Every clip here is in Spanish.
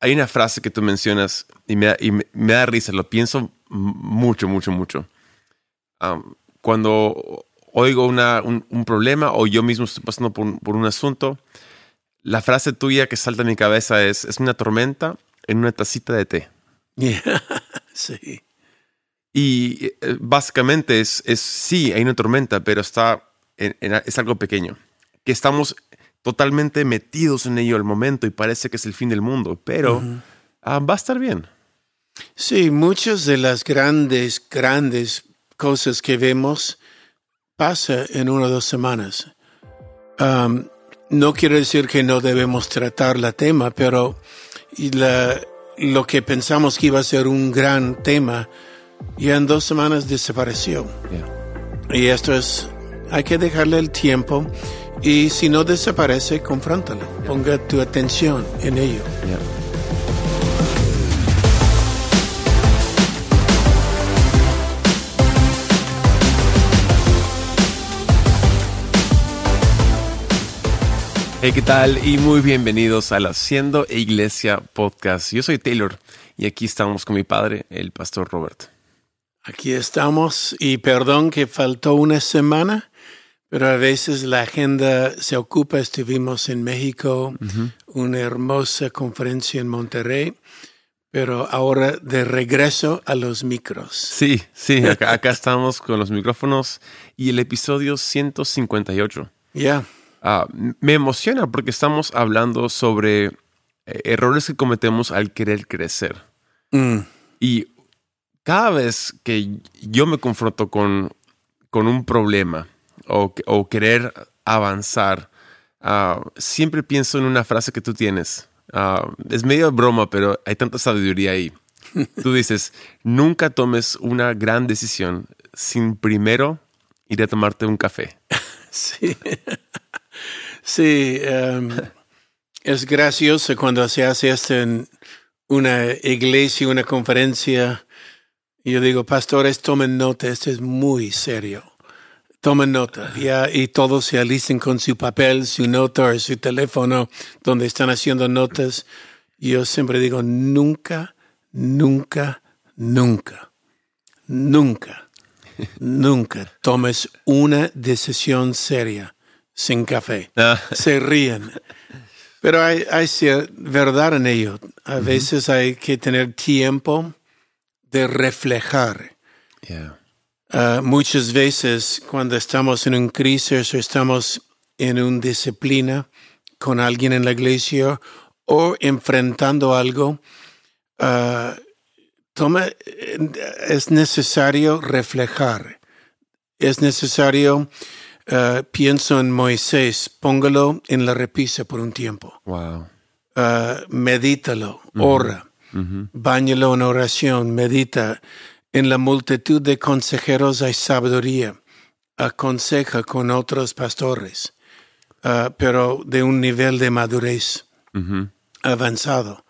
hay una frase que tú mencionas y me, da, y me, da risa, lo pienso mucho, mucho, mucho. cuando oigo una, un, problema o yo mismo estoy pasando por, por, un asunto, la frase tuya que salta en mi cabeza es, es una tormenta en una tacita de té. sí. Y eh, básicamente es, es, sí, hay una tormenta, pero está es algo pequeño. Que estamos totalmente metidos en ello al momento y parece que es el fin del mundo, pero ah, va a estar bien. Sí, muchas de las grandes, grandes cosas que vemos pasa en una o dos semanas. no quiero decir que no debemos tratar la tema, pero lo que pensamos que iba a ser un gran tema, ya en dos semanas desapareció. Y esto es, hay que dejarle el tiempo y si no desaparece, confróntalo. Ponga tu atención en ello. Hey, ¿qué tal? Y muy bienvenidos al Haciendo Iglesia Podcast. Yo soy Taylor y aquí estamos con mi padre, el pastor Robert. Aquí estamos y perdón que faltó una semana pero a veces la agenda se ocupa. Estuvimos en México, una hermosa conferencia en Monterrey, pero ahora de regreso a los micros. Sí, sí, acá, estamos con los micrófonos y el episodio 158. Ya. Ah, me emociona porque estamos hablando sobre eh, errores que cometemos al querer crecer. Mm. Y cada vez que yo me confronto con, con un problema, o, querer avanzar, ah, siempre pienso en una frase que tú tienes. Ah, es medio broma, pero hay tanta sabiduría ahí. Tú dices, nunca tomes una gran decisión sin primero ir a tomarte un café. Sí, sí. Em, es gracioso cuando se hace esto en una iglesia, una conferencia. Yo digo, pastores, tomen nota, esto es muy serio. Tomen nota, ya, y todos se alisten con su papel, su nota o su teléfono, donde están haciendo notas. Yo siempre digo, nunca, nunca, nunca, nunca, nunca tomes una decisión seria sin café. Ah. Se ríen. Pero hay, hay verdad en ello. A veces hay que tener tiempo de reflejar. Ah, muchas veces cuando estamos en un crisis o estamos en una disciplina con alguien en la iglesia o enfrentando algo, ah, toma, es necesario reflejar. Es necesario, uh, pienso en Moisés, póngalo en la repisa por un tiempo. Wow. medítalo, ora, bañalo en oración, medita. En la multitud de consejeros hay sabiduría. Aconseja con otros pastores, ah, pero de un nivel de madurez avanzado.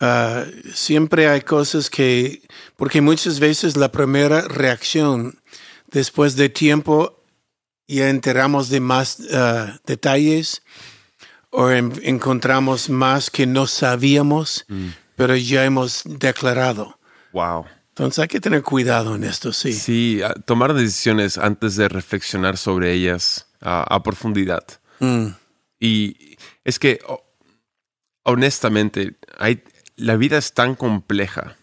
Ah, siempre hay cosas que, porque muchas veces la primera reacción, después de tiempo, ya enteramos de más ah, detalles o encontramos más que no sabíamos, mm. pero ya hemos declarado. Wow. Entonces hay que tener cuidado en esto, sí. Sí, tomar decisiones antes de reflexionar sobre ellas a profundidad. Mm. Y es que, honestamente, hay, la vida es tan compleja.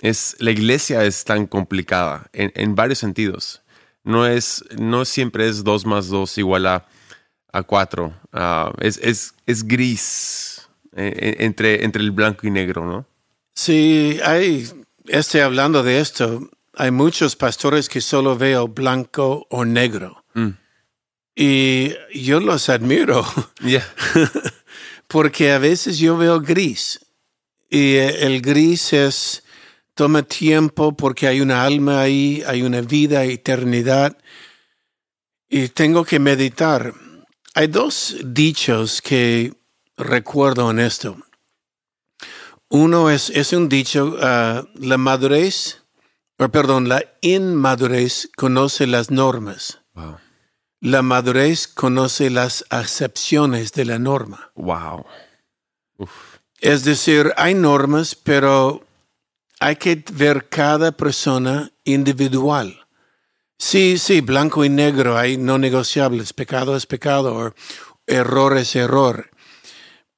Es, la iglesia es tan complicada en, varios sentidos. No, es, no siempre es dos más dos igual a, a cuatro. Ah, es, es, es, gris eh, eh, entre, entre el blanco y negro, ¿no? Sí, hay este, hablando de esto, hay muchos pastores que solo veo blanco o negro. Mm. Y yo los admiro. Porque a veces yo veo gris. Y el gris es, toma tiempo porque hay una alma ahí, hay una vida, eternidad. Y tengo que meditar. Hay dos dichos que recuerdo en esto. Uno es, es un dicho, uh, la madurez, o perdón, la inmadurez conoce las normas. La madurez conoce las acepciones de la norma. Wow. Es decir, hay normas, pero hay que ver cada persona individual. Sí, sí, blanco y negro, hay no negociables, pecado es pecado, o error es error.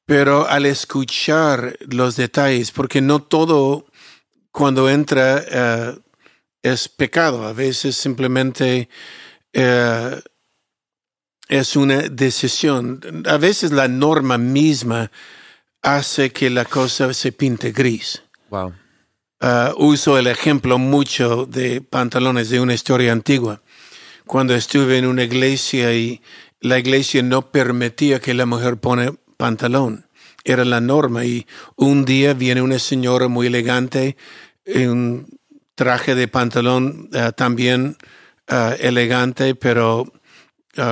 Pero al escuchar los detalles, porque no todo cuando entra eh, es pecado, a veces simplemente eh, es una decisión. A veces la norma misma hace que la cosa se pinte gris. Wow. Uh, uso el ejemplo mucho de pantalones de una historia antigua. Cuando estuve en una iglesia y la iglesia no permitía que la mujer pone pantalón. Era la norma. Y un día viene una señora muy elegante en un traje de pantalón uh, también uh, elegante, pero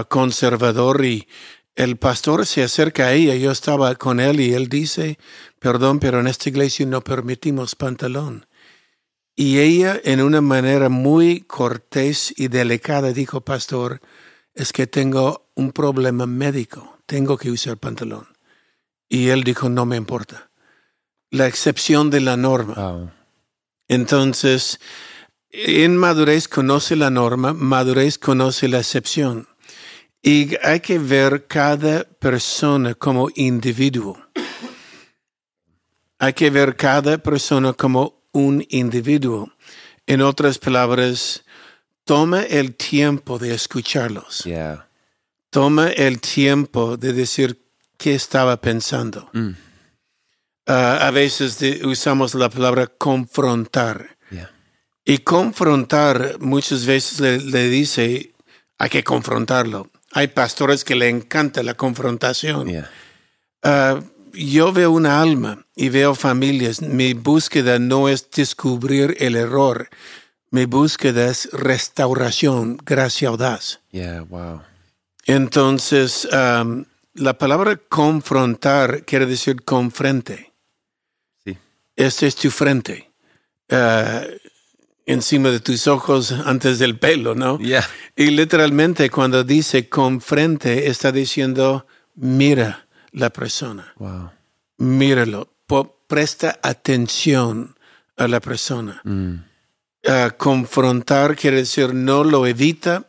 conservador. Y el pastor se acerca a ella. Yo estaba con él y él dice, perdón, pero en esta iglesia no permitimos pantalón. Y ella, en una manera muy cortés y delicada, dijo, pastor, es que tengo un problema médico, tengo que usar pantalón. Y él dijo, no me importa. La excepción de la norma. Entonces, en madurez conoce la norma, madurez conoce la excepción. Y hay que ver cada persona como individuo. Hay que ver cada persona como un individuo. En otras palabras, toma el tiempo de escucharlos. Yeah. Toma el tiempo de decir qué estaba pensando. Mm. Uh, a veces de- usamos la palabra confrontar. Yeah. Y confrontar muchas veces le, le dice, hay que confrontarlo. Hay pastores que le encanta la confrontación. Yeah. Ah, yo veo una alma y veo familias. Mi búsqueda no es descubrir el error. Mi búsqueda es restauración, gracia audaz. Yeah. Wow. Entonces, la palabra confrontar quiere decir con frente. Sí. Este es tu frente. Ah, encima de tus ojos, antes del pelo, ¿no? Yeah. Y literalmente cuando dice con frente, está diciendo, mira la persona, Wow. míralo, presta atención a la persona. Mm. Ah, confrontar quiere decir no lo evita,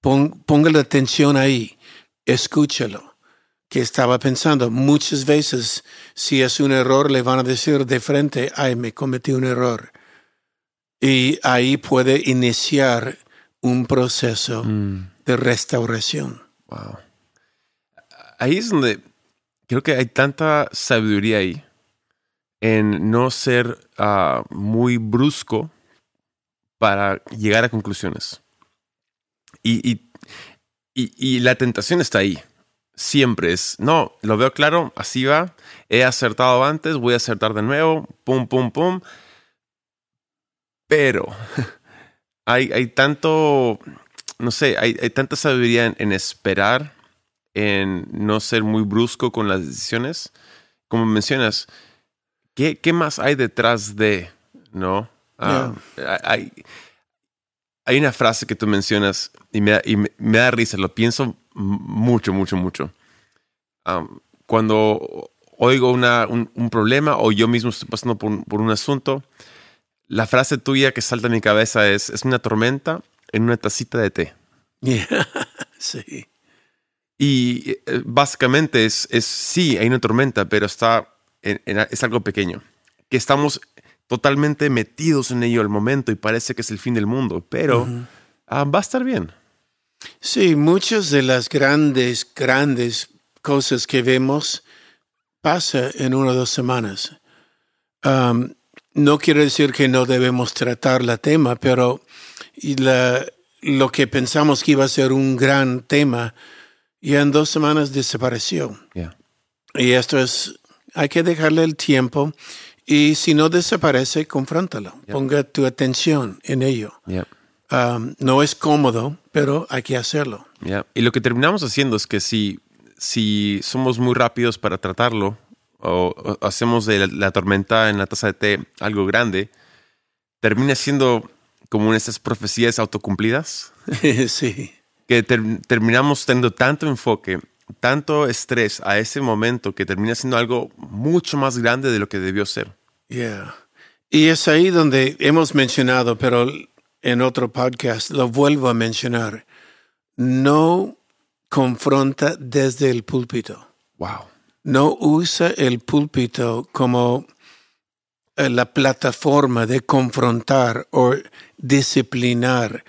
pon, póngale atención ahí, escúchalo. Que estaba pensando, muchas veces, si es un error, le van a decir de frente, ay, me cometí un error. Y ahí puede iniciar un proceso Mm. de restauración. Wow. Ahí es donde creo que hay tanta sabiduría ahí en no ser ah, muy brusco para llegar a conclusiones. Y, y- y- y la tentación está ahí. Siempre es, no, lo veo claro, así va, he acertado antes, voy a acertar de nuevo, pum, pum, pum. Pero hay, hay tanto, no sé, hay, hay tanta sabiduría en, en esperar, en no ser muy brusco con las decisiones. Como mencionas, ¿qué, qué más hay detrás de, no? Ah, hay, hay una frase que tú mencionas y me, da- y me, me da risa, lo pienso mucho, mucho, mucho. Am, cuando oigo una, un, un problema o yo mismo estoy pasando por, un- por un asunto, la frase tuya que salta a mi cabeza es, es una tormenta en una tacita de té. Yeah. sí. Y eh, básicamente es, es, sí, hay una tormenta, pero está en- en- es algo pequeño. Que estamos totalmente metidos en ello al momento y parece que es el fin del mundo, pero ah, va a estar bien. Sí, muchas de las grandes, grandes cosas que vemos pasa en una o dos semanas. Um, no quiere decir que no debemos tratar la tema, pero la- lo que pensamos que iba a ser un gran tema, ya en dos semanas desapareció. Yeah. Y esto es, hay que dejarle el tiempo y si no desaparece, confróntalo. Ponga tu atención en ello. Yeah. Um, no es cómodo, pero hay que hacerlo. Yeah. Y lo que terminamos haciendo es que si, si somos muy rápidos para tratarlo o, o hacemos de la, la tormenta en la taza de té algo grande, termina siendo como en estas profecías autocumplidas sí. que ter- terminamos teniendo tanto enfoque tanto estrés a ese momento que termina siendo algo mucho más grande de lo que debió ser. Yeah. Y es ahí donde hemos mencionado, pero en otro podcast lo vuelvo a mencionar. No confronta desde el púlpito. Wow. No usa el púlpito como eh, la plataforma de confrontar o disciplinar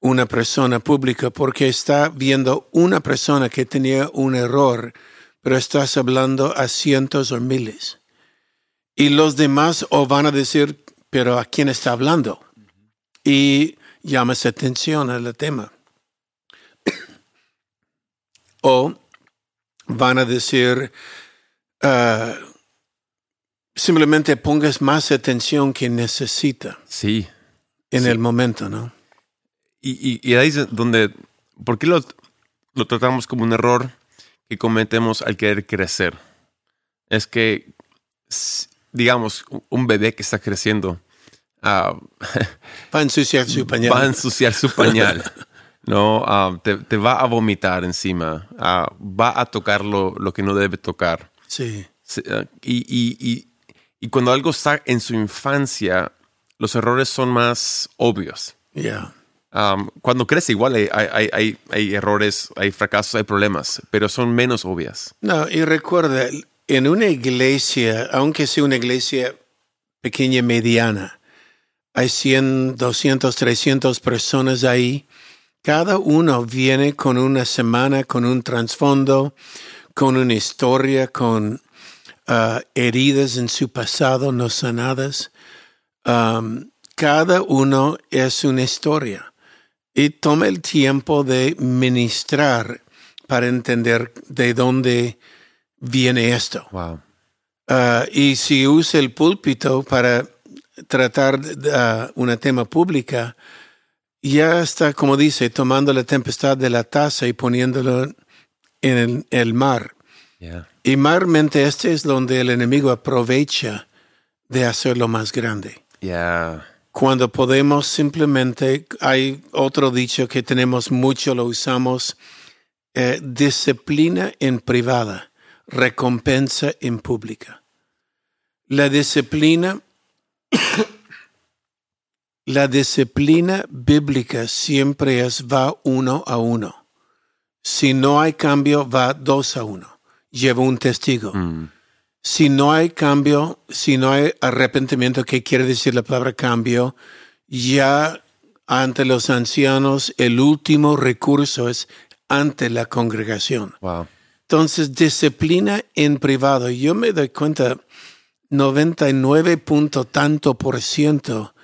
una persona pública porque está viendo una persona que tenía un error, pero estás hablando a cientos o miles. Y los demás o van a decir, pero ¿a quién está hablando? Y llamas atención al tema. o van a decir, ah, simplemente pongas más atención que necesita. Sí. En Sí. el momento, ¿no? Y, y, y ahí es donde, ¿por qué lo, lo tratamos como un error que cometemos al querer crecer? Es que, digamos, un bebé que está creciendo ah, Va a ensuciar su pañal. va a ensuciar su pañal, ¿no? Ah, te, te va a vomitar encima, ah, va a tocar lo, lo que no debe tocar. Sí, y, y- y- y cuando algo está en su infancia, los errores son más obvios. Um, cuando crece igual hay, hay- hay- hay- hay errores, hay fracasos, hay problemas, pero son menos obvias. No, y recuerda, en una iglesia, aunque sea una iglesia pequeña, mediana, hay 100, 200, 300 personas ahí. Cada uno viene con una semana, con un trasfondo, con una historia, con ah, heridas en su pasado no sanadas. Um, cada uno es una historia. Y toma el tiempo de ministrar para entender de dónde viene esto. Wow. Ah, y si usa el púlpito para tratar una tema pública, ya está, como dice, tomando la tempestad de la taza y poniéndolo en el, el mar. Yeah. Y mayormente este es donde el enemigo aprovecha de hacerlo más grande. Yeah. Cuando podemos simplemente, hay otro dicho que tenemos mucho, lo usamos, eh, disciplina en privada, recompensa en pública. La disciplina, la disciplina bíblica siempre es va uno a uno. Si no hay cambio, va dos a uno. Lleva un testigo. Mm. Si no hay cambio, si no hay arrepentimiento, ¿qué quiere decir la palabra cambio? Ya ante los ancianos, el último recurso es ante la congregación. Wow. Entonces, disciplina en privado. Yo me doy cuenta, 99 punto tanto por ciento,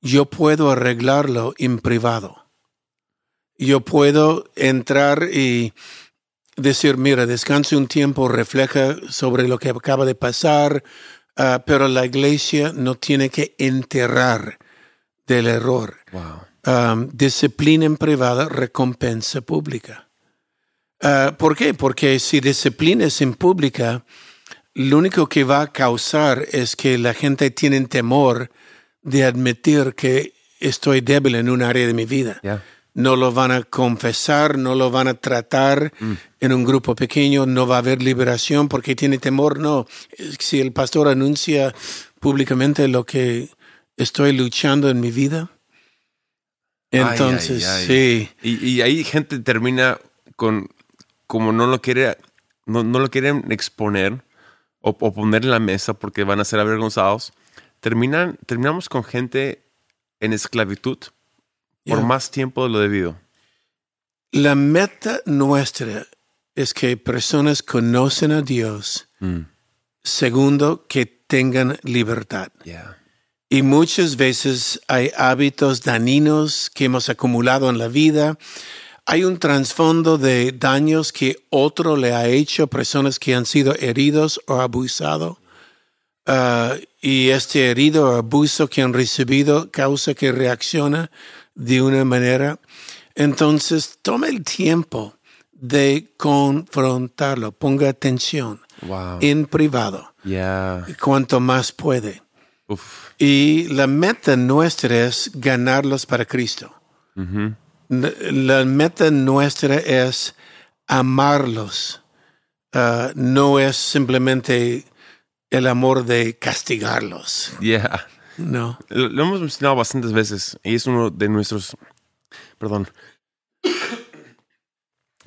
yo puedo arreglarlo en privado. Yo puedo entrar y decir, mira, descanse un tiempo, refleja sobre lo que acaba de pasar, ah, pero la iglesia no tiene que enterrar del error. Wow. Um, disciplina en privada, recompensa pública. Ah, ¿Por qué? Porque si disciplina es en pública, lo único que va a causar es que la gente tiene temor de admitir que estoy débil en un área de mi vida Yeah. no lo van a confesar, no lo van a tratar en un grupo pequeño, no va a haber liberación porque tiene temor. No, si el pastor anuncia públicamente lo que estoy luchando en mi vida, entonces ay, ay. sí, Y, y ahí gente termina con, como no lo quiere, no, no lo quieren exponer o, o poner en la mesa porque van a ser avergonzados, terminan, terminamos con gente en esclavitud por Yeah. más tiempo de lo debido. la meta nuestra es que personas conocen a Dios. Mm. Segundo, que tengan libertad. Yeah. Y muchas veces hay hábitos dañinos que hemos acumulado en la vida. Hay un trasfondo de daños que otro le ha hecho, personas que han sido heridos o abusados. Ah, y este herido o abuso que han recibido causa que reacciona de una manera. Entonces, tome el tiempo de confrontarlo. Ponga atención Wow. en privado, Yeah. cuanto más puede. Uf. Y la meta nuestra es ganarlos para Cristo. N- La meta nuestra es amarlos uh, no es simplemente el amor de castigarlos. Yeah. No. Lo, lo hemos mencionado bastantes veces y es uno de nuestros, perdón,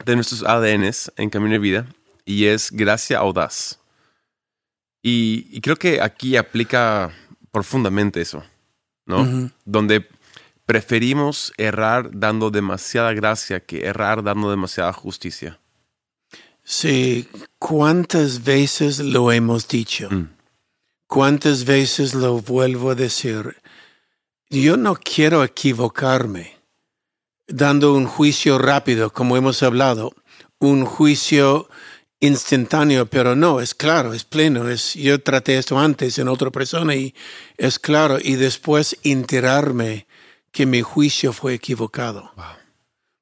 de nuestros ADNs en Camino de Vida y es gracia audaz. Y, y creo que aquí aplica profundamente eso, ¿no? Donde preferimos errar dando demasiada gracia que errar dando demasiada justicia. Sí, ¿cuántas veces lo hemos dicho? Mm. ¿Cuántas veces lo vuelvo a decir? Yo no quiero equivocarme dando un juicio rápido, como hemos hablado, un juicio instantáneo, pero no, es claro, es pleno. Es, yo traté esto antes en otra persona y es claro, y después enterarme que mi juicio fue equivocado. Wow.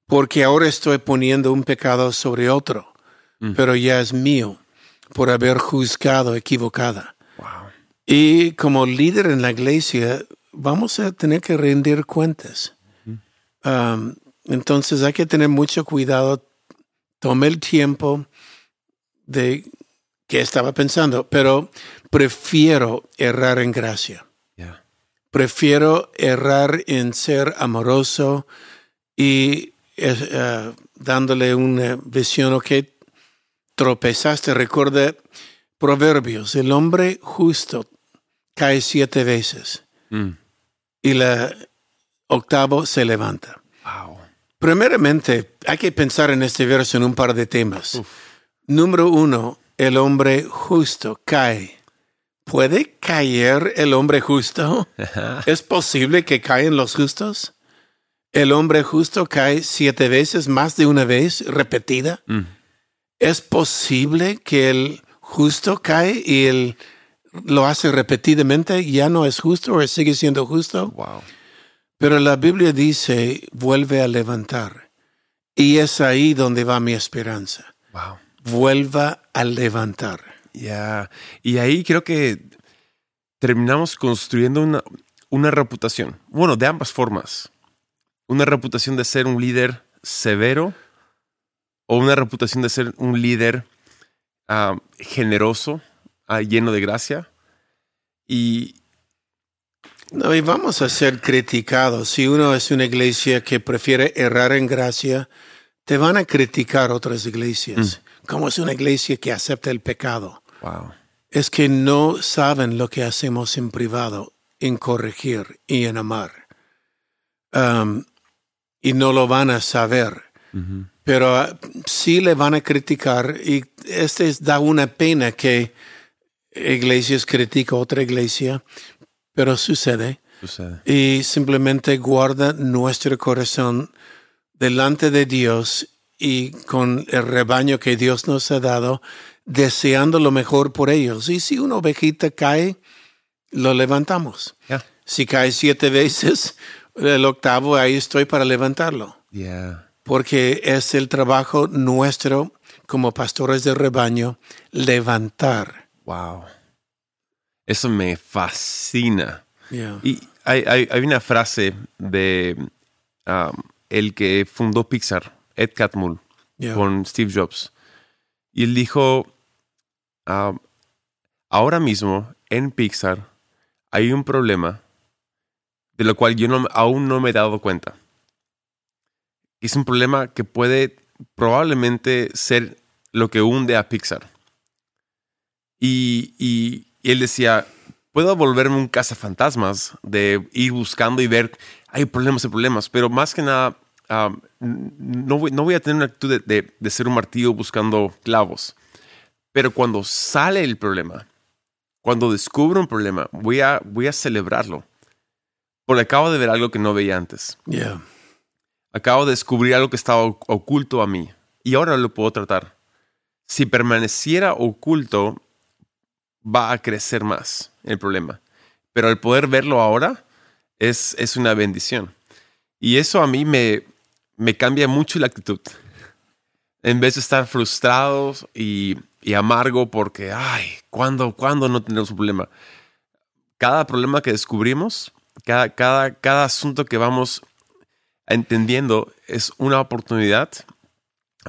Porque ahora estoy poniendo un pecado sobre otro, Mm. pero ya es mío por haber juzgado equivocada. Wow. Y como líder en la iglesia, vamos a tener que rendir cuentas. Um, entonces hay que tener mucho cuidado. Tome el tiempo de que estaba pensando, pero prefiero errar en gracia. Prefiero errar en ser amoroso y eh, dándole una visión, ok, tropezaste. Recuerda Proverbios, el hombre justo cae siete veces Mm. y la octavo se levanta. Wow. Primeramente, hay que pensar en este verso en un par de temas. Uf. Número uno, el hombre justo cae. ¿Puede caer el hombre justo? ¿Es posible que caen los justos? El hombre justo cae siete veces, más de una vez, repetida. Mm. ¿Es posible que el justo cae y él lo hace repetidamente? ¿Ya no es justo o sigue siendo justo? Wow. Pero la Biblia dice, vuelve a levantar. Y es ahí donde va mi esperanza. Wow. Vuelva a levantar. Ya. Y ahí creo que terminamos construyendo una, una reputación. Bueno, de ambas formas. Una reputación de ser un líder severo o una reputación de ser un líder ah, generoso, ah, lleno de gracia. Y No, y vamos a ser criticados. Si uno es una iglesia que prefiere errar en gracia, te van a criticar otras iglesias. Como es una iglesia que acepta el pecado. Wow. Es que no saben lo que hacemos en privado, en corregir y en amar. Um, y no lo van a saber. Pero ah, sí le van a criticar y este es- da una pena que iglesias critican a otra iglesia, pero sucede Sucede. y simplemente guarda nuestro corazón delante de Dios y con el rebaño que Dios nos ha dado, deseando lo mejor por ellos. Y si una ovejita cae, lo levantamos. Si cae siete veces, el octavo ahí estoy para levantarlo Yeah. porque es el trabajo nuestro como pastores de rebaño levantar. Wow. Eso me fascina. Yeah. Y hay, hay- hay una frase de um, el que fundó Pixar, Ed Catmull, con Steve Jobs. Y él dijo, ahora mismo en Pixar hay un problema de lo cual yo no- aún no me he dado cuenta. Es un problema que puede probablemente ser lo que hunde a Pixar. Y, él decía, puedo volverme un cazafantasmas de ir buscando y ver, hay problemas y problemas, pero más que nada, no, voy, no voy a tener una actitud de, de- de ser un martillo buscando clavos. Pero cuando sale el problema, cuando descubro un problema, voy a, voy a celebrarlo. Porque acabo de ver algo que no veía antes. Yeah. Acabo de descubrir algo que estaba oc- oculto a mí y ahora lo puedo tratar. Si permaneciera oculto, va a crecer más el problema. Pero al poder verlo ahora es, es una bendición. Y eso a mí me, me cambia mucho la actitud. En vez de estar frustrado y, y amargo porque, ay, ¿cuándo, ¿cuándo no tenemos un problema? Cada problema que descubrimos, cada, cada, cada asunto que vamos entendiendo es una oportunidad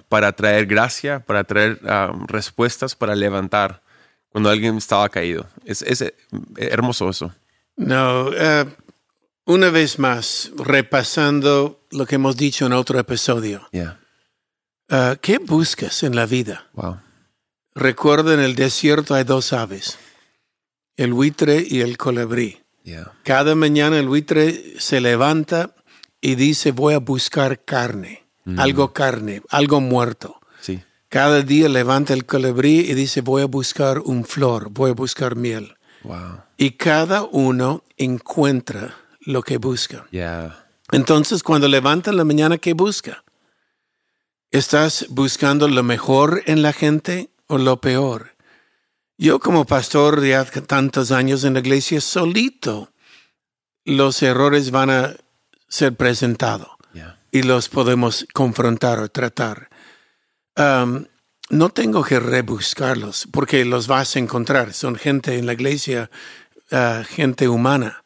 para traer gracia, para traer um, respuestas, para levantar cuando alguien estaba caído. Es, es eh, hermoso eso. No, uh, una vez más, repasando lo que hemos dicho en otro episodio. Yeah. Uh, ¿Qué buscas en la vida? Wow. Recuerda, en el desierto hay dos aves, el buitre y el colibrí. Yeah. Cada mañana el buitre se levanta y dice, voy a buscar carne, algo carne, algo muerto. Sí. Cada día levanta el colibrí y dice, voy a buscar un flor, voy a buscar miel. Wow. Y cada uno encuentra lo que busca. Yeah. Entonces, cuando levanta en la mañana, ¿qué busca? ¿Estás buscando lo mejor en la gente o lo peor? Yo como pastor de hace tantos años en la iglesia, solito los errores van a ser presentados Yeah. y los podemos confrontar o tratar. Um, no tengo que rebuscarlos porque los vas a encontrar. Son gente en la iglesia, uh, gente humana.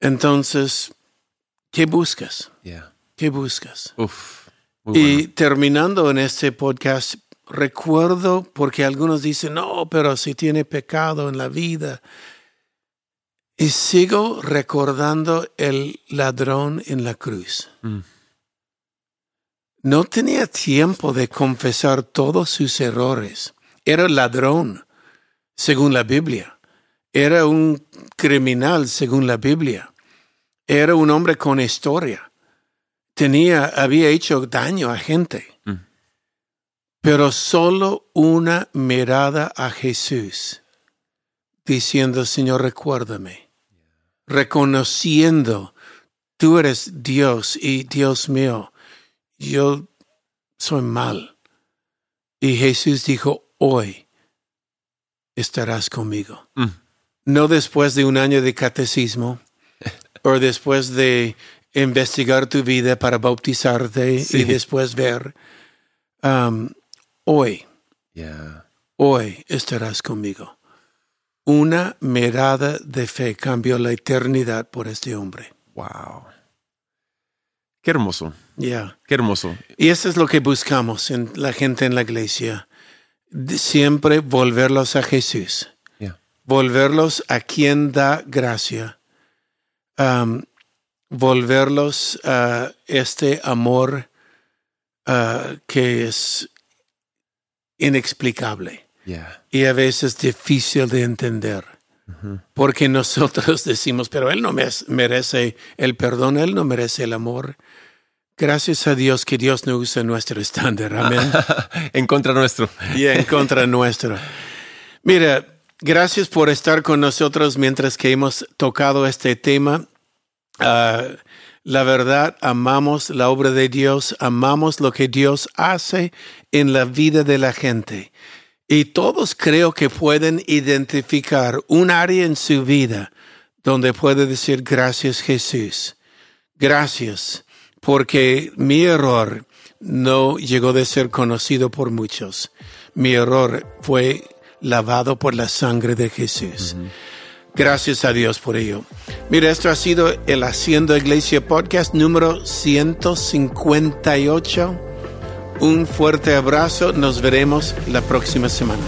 Entonces, ¿qué buscas? Yeah. ¿Qué buscas? Uf. Y bueno. terminando en este podcast, recuerdo, porque algunos dicen, no, pero si tiene pecado en la vida. Y sigo recordando el ladrón en la cruz. Mm. No tenía tiempo de confesar todos sus errores. Era ladrón, según la Biblia. Era un criminal, según la Biblia. Era un hombre con historia. Tenía, había hecho daño a gente. Pero solo una mirada a Jesús, diciendo, Señor, recuérdame. Reconociendo, tú eres Dios y Dios mío yo soy mal. Y Jesús dijo, hoy estarás conmigo. Mm. No después de un año de catecismo o después de investigar tu vida para bautizarte Sí. y después ver. Um, hoy, Yeah. hoy estarás conmigo. Una mirada de fe cambió la eternidad por este hombre. Wow. Qué hermoso. Ya. Qué hermoso. Y eso es lo que buscamos en la gente en la iglesia. De siempre volverlos a Jesús. Yeah. Volverlos a quien da gracia. Um, volverlos a este amor uh, que es inexplicable Yeah. y a veces difícil de entender. Porque nosotros decimos, pero Él no me- merece el perdón, Él no merece el amor. Gracias a Dios que Dios no usa nuestro estándar. Amén. en contra nuestro. y en contra nuestro. Mira, gracias por estar con nosotros mientras que hemos tocado este tema. Ah, la verdad, amamos la obra de Dios, amamos lo que Dios hace en la vida de la gente. Y todos creo que pueden identificar un área en su vida donde puede decir gracias Jesús. Gracias, porque mi error no llegó de ser conocido por muchos. Mi error fue lavado por la sangre de Jesús. Gracias a Dios por ello. Mira, esto ha sido el Haciendo Iglesia Podcast número 158. Un fuerte abrazo. Nos veremos la próxima semana.